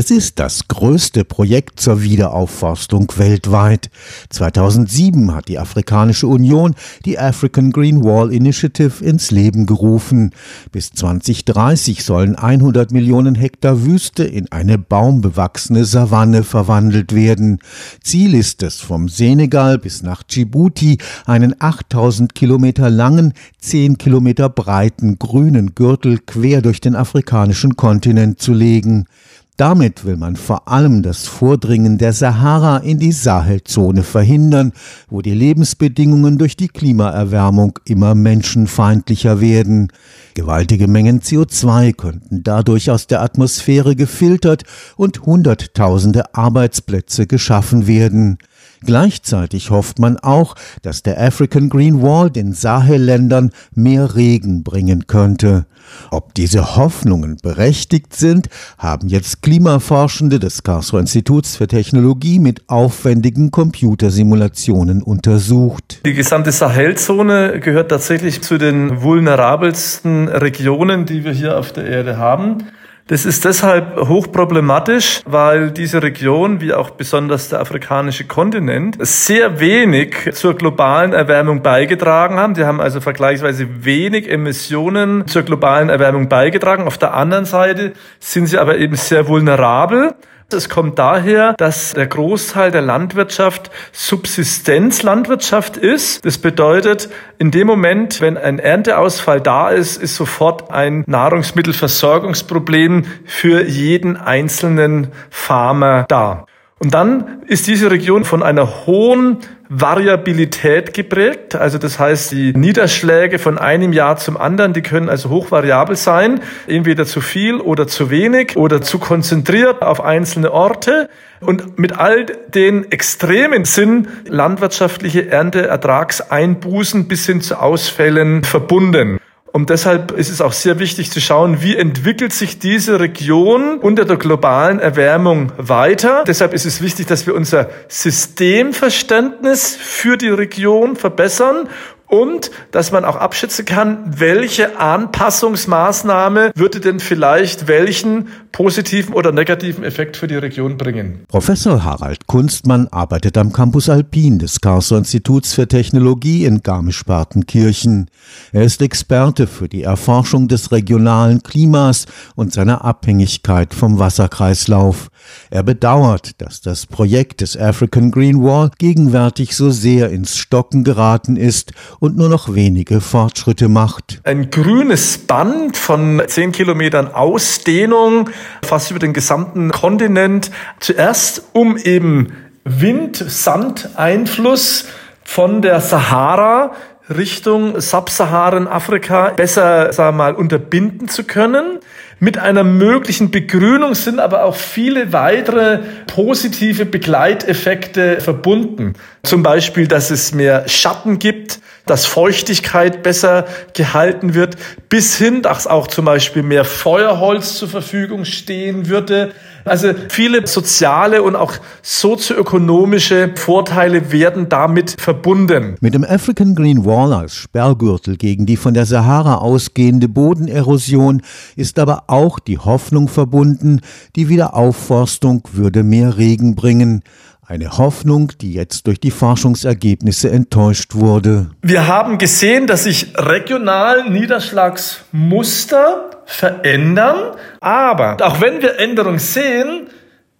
Es ist das größte Projekt zur Wiederaufforstung weltweit. 2007 hat die Afrikanische Union die African Green Wall Initiative ins Leben gerufen. Bis 2030 sollen 100 Millionen Hektar Wüste in eine baumbewachsene Savanne verwandelt werden. Ziel ist es, vom Senegal bis nach Djibouti einen 8000 Kilometer langen, 10 Kilometer breiten grünen Gürtel quer durch den afrikanischen Kontinent zu legen. Damit will man vor allem das Vordringen der Sahara in die Sahelzone verhindern, wo die Lebensbedingungen durch die Klimaerwärmung immer menschenfeindlicher werden. Gewaltige Mengen CO2 könnten dadurch aus der Atmosphäre gefiltert und Hunderttausende Arbeitsplätze geschaffen werden. Gleichzeitig hofft man auch, dass der African Green Wall den Sahelländern mehr Regen bringen könnte. Ob diese Hoffnungen berechtigt sind, haben jetzt Klimaforschende des Karlsruher Instituts für Technologie mit aufwendigen Computersimulationen untersucht. Die gesamte Sahelzone gehört tatsächlich zu den vulnerabelsten Regionen, die wir hier auf der Erde haben. Das ist deshalb hochproblematisch, weil diese Region, wie auch besonders der afrikanische Kontinent, sehr wenig zur globalen Erwärmung beigetragen haben. Die haben also vergleichsweise wenig Emissionen zur globalen Erwärmung beigetragen. Auf der anderen Seite sind sie aber eben sehr vulnerabel es kommt daher, dass der Großteil der Landwirtschaft Subsistenzlandwirtschaft ist. Das bedeutet, in dem Moment, wenn ein Ernteausfall da ist, ist sofort ein Nahrungsmittelversorgungsproblem für jeden einzelnen Farmer da. Und dann ist diese Region von einer hohen Variabilität geprägt. Also das heißt, die Niederschläge von einem Jahr zum anderen, die können also hochvariabel sein, entweder zu viel oder zu wenig oder zu konzentriert auf einzelne Orte. Und mit all den Extremen sind landwirtschaftliche Ernteertragseinbußen bis hin zu Ausfällen verbunden. Und deshalb ist es auch sehr wichtig zu schauen, wie entwickelt sich diese Region unter der globalen Erwärmung weiter. Deshalb ist es wichtig, dass wir unser Systemverständnis für die Region verbessern und dass man auch abschätzen kann, welche Anpassungsmaßnahme würde denn vielleicht welchen positiven oder negativen Effekt für die Region bringen. Professor Harald Kunstmann arbeitet am Campus Alpin des Karlsruher Instituts für Technologie in Garmisch-Partenkirchen. Er ist Experte für die Erforschung des regionalen Klimas und seiner Abhängigkeit vom Wasserkreislauf. Er bedauert, dass das Projekt des African Green Wall gegenwärtig so sehr ins Stocken geraten ist und nur noch wenige Fortschritte macht. Ein grünes Band von zehn Kilometern Ausdehnung, fast über den gesamten Kontinent. Zuerst um eben Wind-Sand-Einfluss von der Sahara Richtung Subsaharan-Afrika besser, sagen wir mal, unterbinden zu können. Mit einer möglichen Begrünung sind aber auch viele weitere positive Begleiteffekte verbunden. Zum Beispiel, dass es mehr Schatten gibt, dass Feuchtigkeit besser gehalten wird, bis hin, dass auch zum Beispiel mehr Feuerholz zur Verfügung stehen würde. Also viele soziale und auch sozioökonomische Vorteile werden damit verbunden. Mit dem African Green Wall als Sperrgürtel gegen die von der Sahara ausgehende Bodenerosion ist aber auch die Hoffnung verbunden, die Wiederaufforstung würde mehr Regen bringen. Eine Hoffnung, die jetzt durch die Forschungsergebnisse enttäuscht wurde. Wir haben gesehen, dass sich regional Niederschlagsmuster verändern, aber auch wenn wir Änderungen sehen,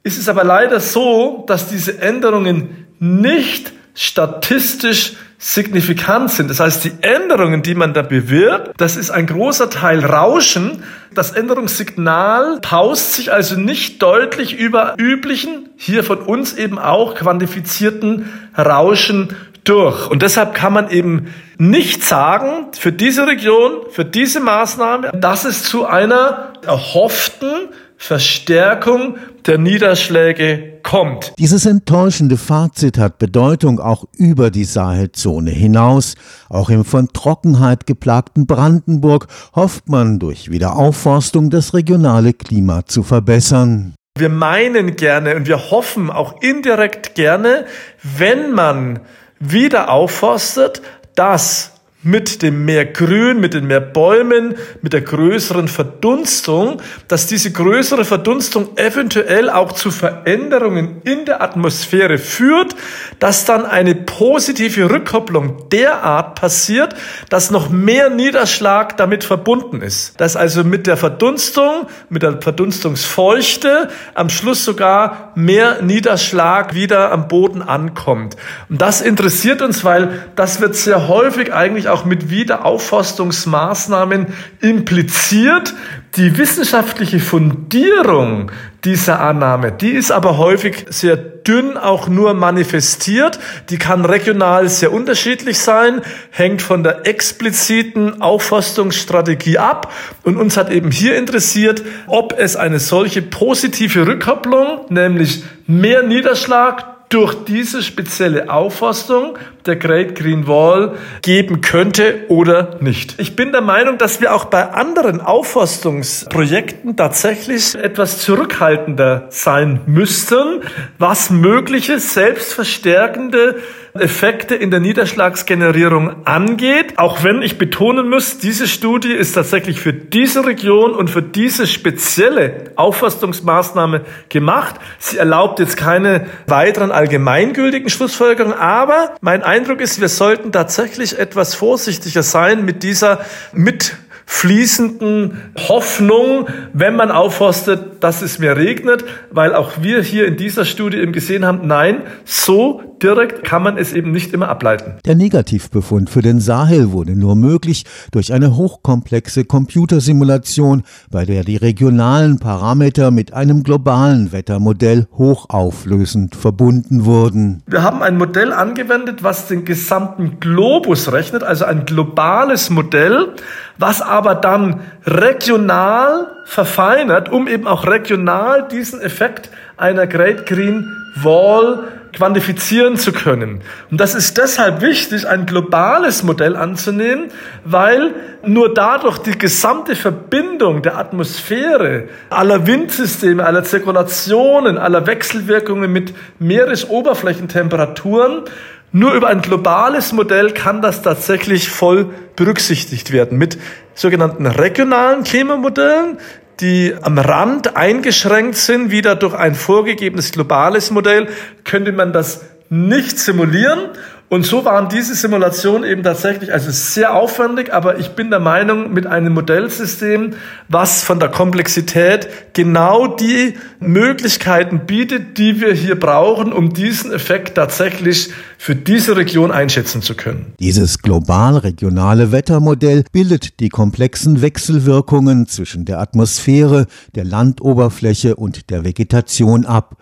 ist es aber leider so, dass diese Änderungen nicht statistisch signifikant sind. Das heißt, die Änderungen, die man da bewirbt, das ist ein großer Teil Rauschen. Das Änderungssignal paust sich also nicht deutlich über üblichen, hier von uns eben auch quantifizierten Rauschen durch. Und deshalb kann man eben nicht sagen, für diese Region, für diese Maßnahme, dass es zu einer erhofften Verstärkung der Niederschläge kommt. Dieses enttäuschende Fazit hat Bedeutung auch über die Sahelzone hinaus. Auch im von Trockenheit geplagten Brandenburg hofft man durch Wiederaufforstung das regionale Klima zu verbessern. Wir meinen gerne und wir hoffen auch indirekt gerne, wenn man wieder aufforstet, dass mit dem mehr Grün, mit den mehr Bäumen, mit der größeren Verdunstung, dass diese größere Verdunstung eventuell auch zu Veränderungen in der Atmosphäre führt, dass dann eine positive Rückkopplung derart passiert, dass noch mehr Niederschlag damit verbunden ist. Dass also mit der Verdunstung, mit der Verdunstungsfeuchte am Schluss sogar mehr Niederschlag wieder am Boden ankommt. Und das interessiert uns, weil das wird sehr häufig eigentlich auch mit Wiederaufforstungsmaßnahmen impliziert. Die wissenschaftliche Fundierung dieser Annahme, die ist aber häufig sehr dünn auch nur manifestiert. Die kann regional sehr unterschiedlich sein, hängt von der expliziten Aufforstungsstrategie ab. Und uns hat eben hier interessiert, ob es eine solche positive Rückkopplung, nämlich mehr Niederschlag durch diese spezielle Aufforstung der Great Green Wall geben könnte oder nicht. Ich bin der Meinung, dass wir auch bei anderen Aufforstungsprojekten tatsächlich etwas zurückhaltender sein müssten, was mögliche selbstverstärkende Effekte in der Niederschlagsgenerierung angeht. Auch wenn ich betonen muss, diese Studie ist tatsächlich für diese Region und für diese spezielle Aufforstungsmaßnahme gemacht. Sie erlaubt jetzt keine weiteren allgemeingültigen Schlussfolgerungen, aber mein Eindruck ist, wir sollten tatsächlich etwas vorsichtiger sein mit dieser mit fließenden Hoffnung, wenn man aufforstet, dass es mehr regnet, weil auch wir hier in dieser Studie eben gesehen haben, nein, so direkt kann man es eben nicht immer ableiten. Der Negativbefund für den Sahel wurde nur möglich durch eine hochkomplexe Computersimulation, bei der die regionalen Parameter mit einem globalen Wettermodell hochauflösend verbunden wurden. Wir haben ein Modell angewendet, was den gesamten Globus rechnet, also ein globales Modell, was aber dann regional verfeinert, um eben auch regional diesen Effekt einer Great Green Wall quantifizieren zu können. Und das ist deshalb wichtig, ein globales Modell anzunehmen, weil nur dadurch die gesamte Verbindung der Atmosphäre, aller Windsysteme, aller Zirkulationen, aller Wechselwirkungen mit Meeresoberflächentemperaturen nur über ein globales Modell kann das tatsächlich voll berücksichtigt werden mit sogenannten regionalen Klimamodellen, die am Rand eingeschränkt sind, wieder durch ein vorgegebenes globales Modell, könnte man das nicht simulieren und so waren diese Simulationen eben tatsächlich also sehr aufwendig, aber ich bin der Meinung, mit einem Modellsystem, was von der Komplexität genau die Möglichkeiten bietet, die wir hier brauchen, um diesen Effekt tatsächlich für diese Region einschätzen zu können. Dieses global-regionale Wettermodell bildet die komplexen Wechselwirkungen zwischen der Atmosphäre, der Landoberfläche und der Vegetation ab.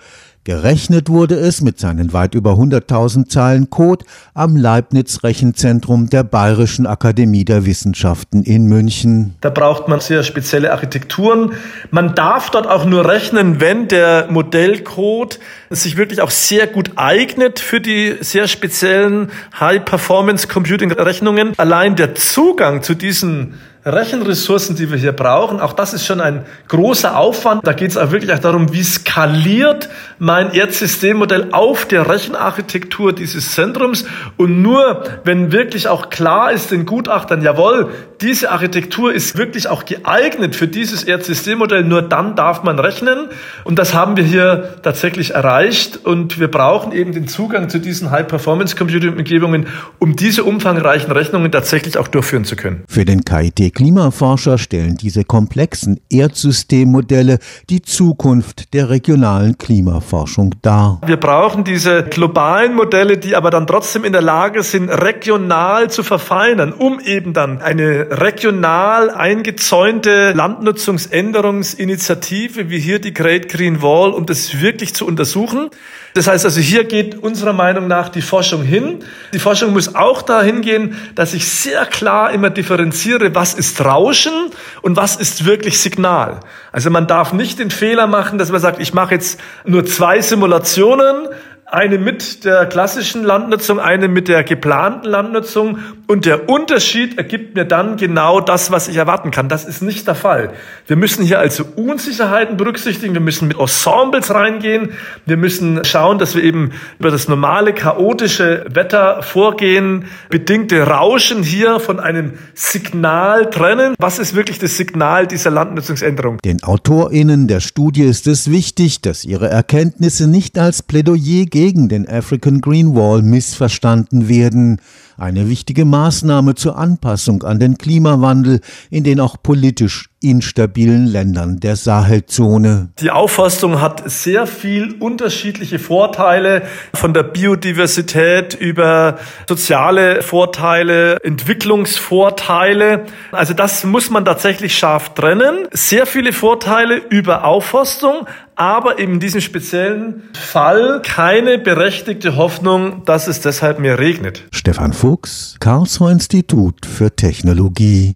Gerechnet wurde es mit seinen weit über 100.000 Zeilen Code am Leibniz-Rechenzentrum der Bayerischen Akademie der Wissenschaften in München. Da braucht man sehr spezielle Architekturen. Man darf dort auch nur rechnen, wenn der Modellcode sich wirklich auch sehr gut eignet für die sehr speziellen High-Performance-Computing-Rechnungen. Allein der Zugang zu diesen Rechenressourcen, die wir hier brauchen, auch das ist schon ein großer Aufwand. Da geht es auch wirklich auch darum, wie skaliert mein Erdsystemmodell auf der Rechenarchitektur dieses Zentrums. Und nur wenn wirklich auch klar ist den Gutachtern, jawohl, diese Architektur ist wirklich auch geeignet für dieses Erdsystemmodell, nur dann darf man rechnen. Und das haben wir hier tatsächlich erreicht. Und wir brauchen eben den Zugang zu diesen High-Performance-Computing-Umgebungen, um diese umfangreichen Rechnungen tatsächlich auch durchführen zu können. Für den KIT Klimaforscher stellen diese komplexen Erdsystemmodelle die Zukunft der regionalen Klimaforschung dar. Wir brauchen diese globalen Modelle, die aber dann trotzdem in der Lage sind, regional zu verfeinern, um eben dann eine regional eingezäunte Landnutzungsänderungsinitiative wie hier die Great Green Wall, um das wirklich zu untersuchen. Das heißt also, hier geht unserer Meinung nach die Forschung hin. Die Forschung muss auch dahin gehen, dass ich sehr klar immer differenziere, was ist Rauschen und was ist wirklich Signal. Also man darf nicht den Fehler machen, dass man sagt, ich mache jetzt nur zwei Simulationen, eine mit der klassischen Landnutzung, eine mit der geplanten Landnutzung und der Unterschied ergibt mir dann genau das, was ich erwarten kann. Das ist nicht der Fall. Wir müssen hier also Unsicherheiten berücksichtigen, wir müssen mit Ensembles reingehen, wir müssen schauen, dass wir eben über das normale chaotische Wetter vorgehen, bedingte Rauschen hier von einem Signal trennen. Was ist wirklich das Signal dieser Landnutzungsänderung? Den AutorInnen der Studie ist es wichtig, dass ihre Erkenntnisse nicht als Plädoyer gegen den African Green Wall missverstanden werden. Eine wichtige Maßnahme zur Anpassung an den Klimawandel in den auch politisch instabilen Ländern der Sahelzone. Die Aufforstung hat sehr viel unterschiedliche Vorteile, von der Biodiversität über soziale Vorteile, Entwicklungsvorteile. Also das muss man tatsächlich scharf trennen. Sehr viele Vorteile über Aufforstung, aber in diesem speziellen Fall keine berechtigte Hoffnung, dass es deshalb mehr regnet. Stefan Fuchs, Karlsruher Institut für Technologie.